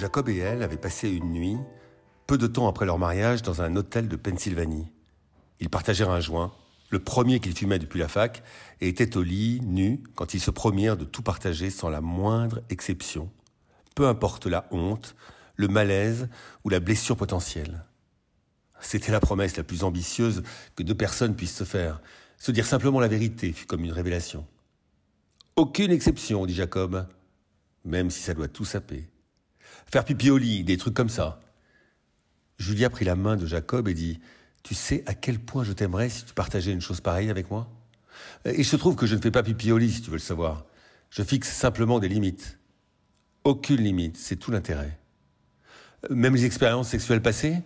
Jacob et elle avaient passé une nuit, peu de temps après leur mariage, dans un hôtel de Pennsylvanie. Ils partagèrent un joint, le premier qu'ils fumaient depuis la fac, et étaient au lit, nus, quand ils se promirent de tout partager sans la moindre exception, peu importe la honte, le malaise ou la blessure potentielle. C'était la promesse la plus ambitieuse que deux personnes puissent se faire. Se dire simplement la vérité fut comme une révélation. Aucune exception, dit Jacob, même si ça doit tout saper. Faire pipi au lit, des trucs comme ça. Julia prit la main de Jacob et dit Tu sais à quel point je t'aimerais si tu partageais une chose pareille avec moi? Il se trouve que je ne fais pas pipi au lit, si tu veux le savoir. Je fixe simplement des limites. Aucune limite, c'est tout l'intérêt. Même les expériences sexuelles passées,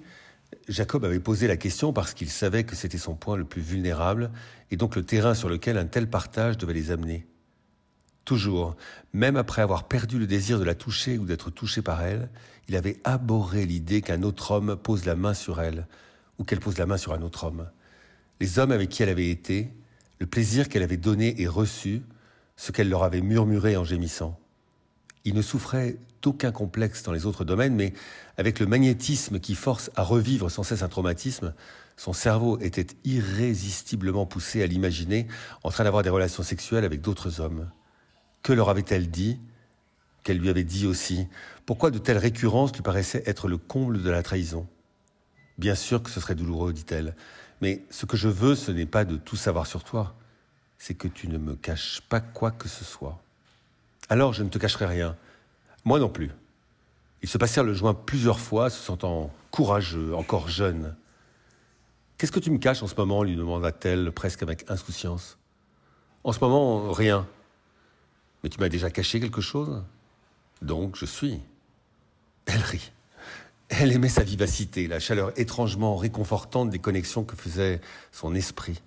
Jacob avait posé la question parce qu'il savait que c'était son point le plus vulnérable et donc le terrain sur lequel un tel partage devait les amener. Toujours, même après avoir perdu le désir de la toucher ou d'être touché par elle, il avait abhorré l'idée qu'un autre homme pose la main sur elle ou qu'elle pose la main sur un autre homme. Les hommes avec qui elle avait été, le plaisir qu'elle avait donné et reçu, ce qu'elle leur avait murmuré en gémissant. Il ne souffrait d'aucun complexe dans les autres domaines, mais avec le magnétisme qui force à revivre sans cesse un traumatisme, son cerveau était irrésistiblement poussé à l'imaginer en train d'avoir des relations sexuelles avec d'autres hommes. Que leur avait-elle dit Qu'elle lui avait dit aussi? Pourquoi de telles récurrences lui paraissaient être le comble de la trahison? Bien sûr que ce serait douloureux, dit-elle, mais ce que je veux, ce n'est pas de tout savoir sur toi, c'est que tu ne me caches pas quoi que ce soit. Alors je ne te cacherai rien. Moi non plus. Ils se passèrent le joint plusieurs fois, se sentant courageux, encore jeune. Qu'est-ce que tu me caches en ce moment? lui demanda-t-elle presque avec insouciance. En ce moment, rien. Mais tu m'as déjà caché quelque chose? Donc je suis. Elle rit. Elle aimait sa vivacité, la chaleur étrangement réconfortante des connexions que faisait son esprit.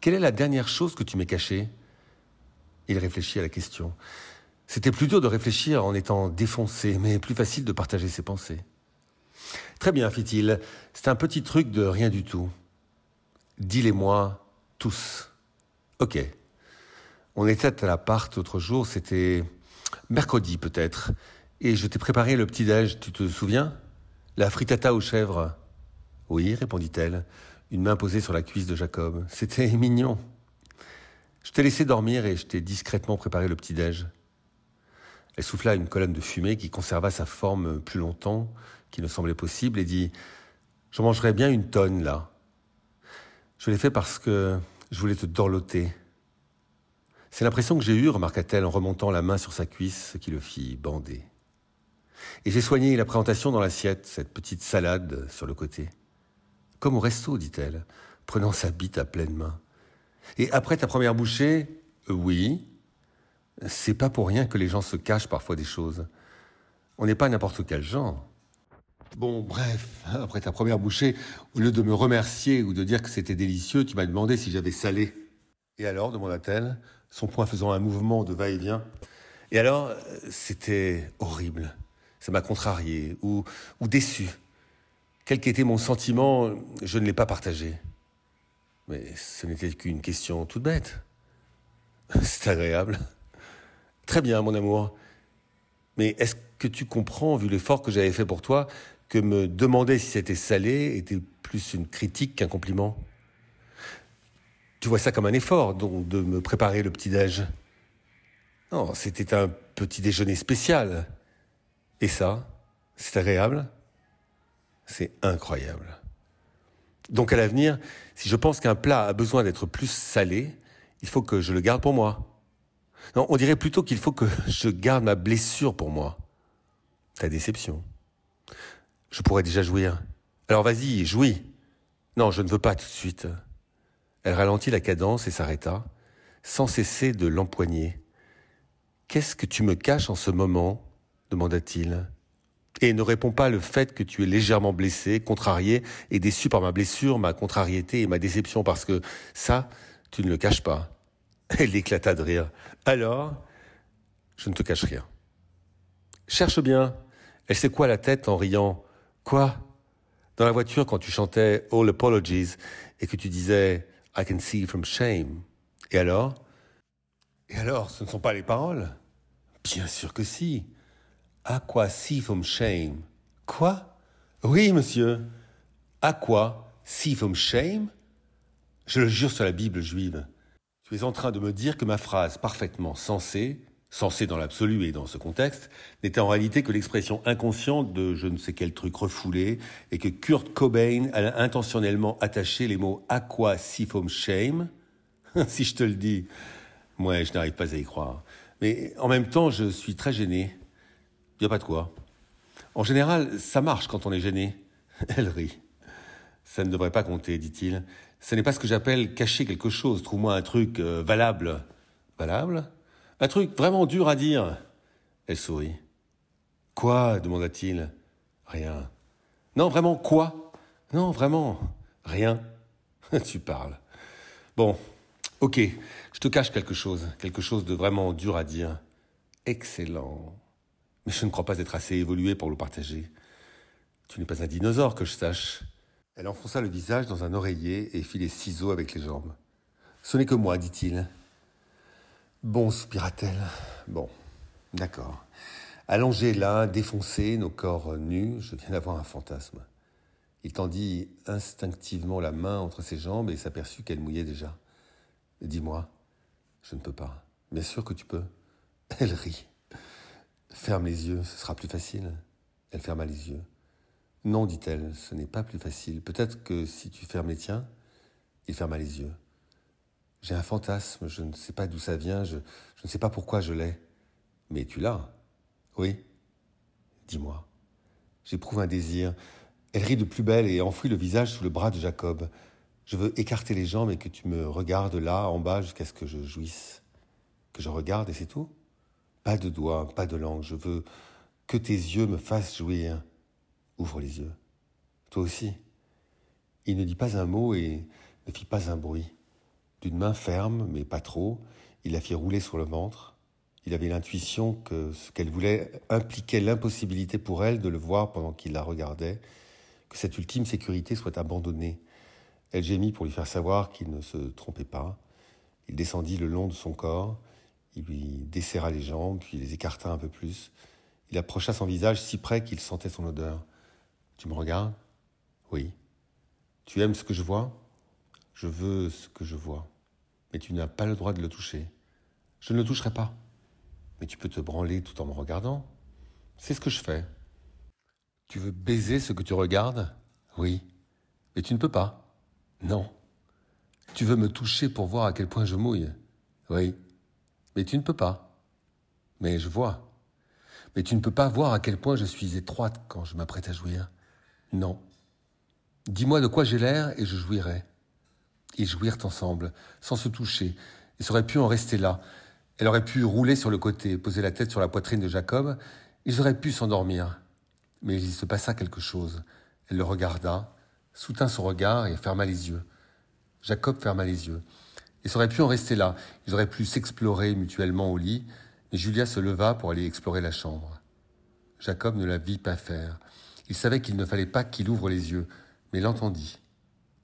Quelle est la dernière chose que tu m'as cachée? Il réfléchit à la question. C'était plus dur de réfléchir en étant défoncé, mais plus facile de partager ses pensées. Très bien, fit-il. C'est un petit truc de rien du tout. Dis-les-moi tous. Ok. On était à l'appart l'autre jour, c'était mercredi peut-être, et je t'ai préparé le petit-déj, tu te souviens? La frittata aux chèvres. Oui, répondit-elle, une main posée sur la cuisse de Jacob. C'était mignon. Je t'ai laissé dormir et je t'ai discrètement préparé le petit-déj. Elle souffla une colonne de fumée qui conserva sa forme plus longtemps qu'il ne semblait possible et dit J'en mangerai bien une tonne là. Je l'ai fait parce que je voulais te dorloter. C'est l'impression que j'ai eue, remarqua-t-elle en remontant la main sur sa cuisse, qui le fit bander. Et j'ai soigné la présentation dans l'assiette, cette petite salade sur le côté. Comme au resto, dit-elle, prenant sa bite à pleine main. Et après ta première bouchée, euh, oui, c'est pas pour rien que les gens se cachent parfois des choses. On n'est pas n'importe quel genre. Bon, bref, après ta première bouchée, au lieu de me remercier ou de dire que c'était délicieux, tu m'as demandé si j'avais salé. Et alors, demanda-t-elle, son poing faisant un mouvement de va-et-vient. Et alors, euh, c'était horrible. Ça m'a contrarié ou, ou déçu. Quel qu'était mon sentiment, je ne l'ai pas partagé. Mais ce n'était qu'une question toute bête. C'est agréable. Très bien, mon amour. Mais est-ce que tu comprends, vu l'effort que j'avais fait pour toi, que me demander si c'était salé était plus une critique qu'un compliment? Tu vois ça comme un effort, donc, de me préparer le petit-déj. Non, c'était un petit déjeuner spécial. Et ça, c'est agréable C'est incroyable. Donc à l'avenir, si je pense qu'un plat a besoin d'être plus salé, il faut que je le garde pour moi. Non, on dirait plutôt qu'il faut que je garde ma blessure pour moi. Ta déception. Je pourrais déjà jouir. Alors vas-y, jouis. Non, je ne veux pas tout de suite. Elle ralentit la cadence et s'arrêta, sans cesser de l'empoigner. Qu'est-ce que tu me caches en ce moment? demanda-t-il et ne réponds pas le fait que tu es légèrement blessé, contrarié et déçu par ma blessure, ma contrariété et ma déception, parce que ça, tu ne le caches pas. Elle éclata de rire. Alors, je ne te cache rien. Cherche bien. Elle quoi la tête en riant Quoi? Dans la voiture, quand tu chantais All Apologies et que tu disais I can see from shame. Et alors? Et alors, ce ne sont pas les paroles? Bien sûr que si. Aqua sifum shame? Quoi? Oui, monsieur. Aqua sifum shame? Je le jure sur la Bible juive. Tu es en train de me dire que ma phrase parfaitement sensée, sensée dans l'absolu et dans ce contexte, n'était en réalité que l'expression inconsciente de je ne sais quel truc refoulé et que Kurt Cobain a intentionnellement attaché les mots aqua sifum shame. si je te le dis, moi je n'arrive pas à y croire. Mais en même temps, je suis très gêné. N'y a pas de quoi. En général, ça marche quand on est gêné. Elle rit. Ça ne devrait pas compter, dit-il. Ce n'est pas ce que j'appelle cacher quelque chose. Trouve-moi un truc euh, valable. Valable Un truc vraiment dur à dire. Elle sourit. Quoi demanda-t-il. Rien. Non, vraiment, quoi? Non, vraiment, rien. tu parles. Bon, ok, je te cache quelque chose, quelque chose de vraiment dur à dire. Excellent. Mais je ne crois pas être assez évolué pour le partager. Tu n'es pas un dinosaure, que je sache. Elle enfonça le visage dans un oreiller et fit les ciseaux avec les jambes. Ce n'est que moi, dit-il. Bon, soupira-t-elle. Bon, d'accord. Allongés là, défoncés, nos corps nus, je viens d'avoir un fantasme. Il tendit instinctivement la main entre ses jambes et s'aperçut qu'elle mouillait déjà. Dis-moi, je ne peux pas. Bien sûr que tu peux. Elle rit. Ferme les yeux, ce sera plus facile. Elle ferma les yeux. Non, dit-elle, ce n'est pas plus facile. Peut-être que si tu fermes les tiens, il ferma les yeux. J'ai un fantasme, je ne sais pas d'où ça vient, je, ne sais pas pourquoi je l'ai. Mais tu l'as Oui Dis-moi. J'éprouve un désir. Elle rit de plus belle et enfouit le visage sous le bras de Jacob. Je veux écarter les jambes et que tu me regardes là, en bas, jusqu'à ce que je jouisse. Que je regarde et c'est tout Pas de doigts, pas de langue. Je veux que tes yeux me fassent jouir. Ouvre les yeux. Toi aussi. Il ne dit pas un mot et ne fit pas un bruit. D'une main ferme, mais pas trop, il la fit rouler sur le ventre. Il avait l'intuition que ce qu'elle voulait impliquait l'impossibilité pour elle de le voir pendant qu'il la regardait, que cette ultime sécurité soit abandonnée elle gémit pour lui faire savoir qu'il ne se trompait pas. Il descendit le long de son corps, il lui desserra les jambes, puis les écarta un peu plus. Il approcha son visage si près qu'il sentait son odeur. Tu me regardes? Oui. Tu aimes ce que je vois? Je veux ce que je vois. Mais tu n'as pas le droit de le toucher. Je ne le toucherai pas. Mais tu peux te branler tout en me regardant. C'est ce que je fais. Tu veux baiser ce que tu regardes? Oui. Mais tu ne peux pas. Non. Tu veux me toucher pour voir à quel point je mouille? Oui. Mais tu ne peux pas. Mais je vois. Mais tu ne peux pas voir à quel point je suis étroite quand je m'apprête à jouir. Non. Dis-moi de quoi j'ai l'air et je jouirai. Ils jouirent ensemble, sans se toucher. Ils auraient pu en rester là. Elle aurait pu rouler sur le côté, poser la tête sur la poitrine de Jacob. Ils auraient pu s'endormir. Mais il se passa quelque chose. Elle le regarda, soutint son regard et ferma les yeux. Jacob ferma les yeux. Ils auraient pu en rester là, ils auraient pu s'explorer mutuellement au lit, mais Julia se leva pour aller explorer la chambre. Jacob ne la vit pas faire. Il savait qu'il ne fallait pas qu'il ouvre les yeux, mais l'entendit.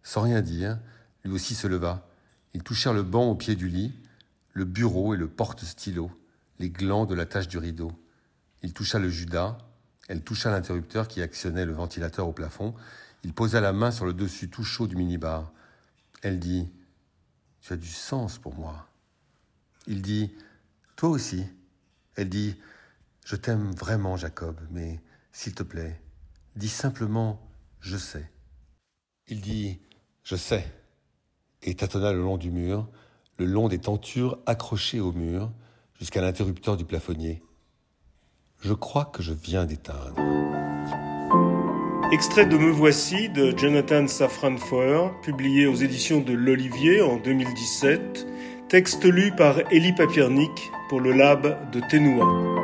Sans rien dire, lui aussi se leva. Ils touchèrent le banc au pied du lit, le bureau et le porte-stylo, les glands de la tâche du rideau. Il toucha le judas, elle toucha l'interrupteur qui actionnait le ventilateur au plafond, il posa la main sur le dessus tout chaud du minibar. Elle dit Tu as du sens pour moi. Il dit Toi aussi. Elle dit Je t'aime vraiment, Jacob, mais s'il te plaît, dis simplement Je sais. Il dit Je sais, et tâtonna le long du mur, le long des tentures accrochées au mur, jusqu'à l'interrupteur du plafonnier. Je crois que je viens d'éteindre. Extrait de Me Voici de Jonathan Safran Foer, publié aux éditions de l'Olivier en 2017. Texte lu par Elie Papiernik pour le lab de Ténoua.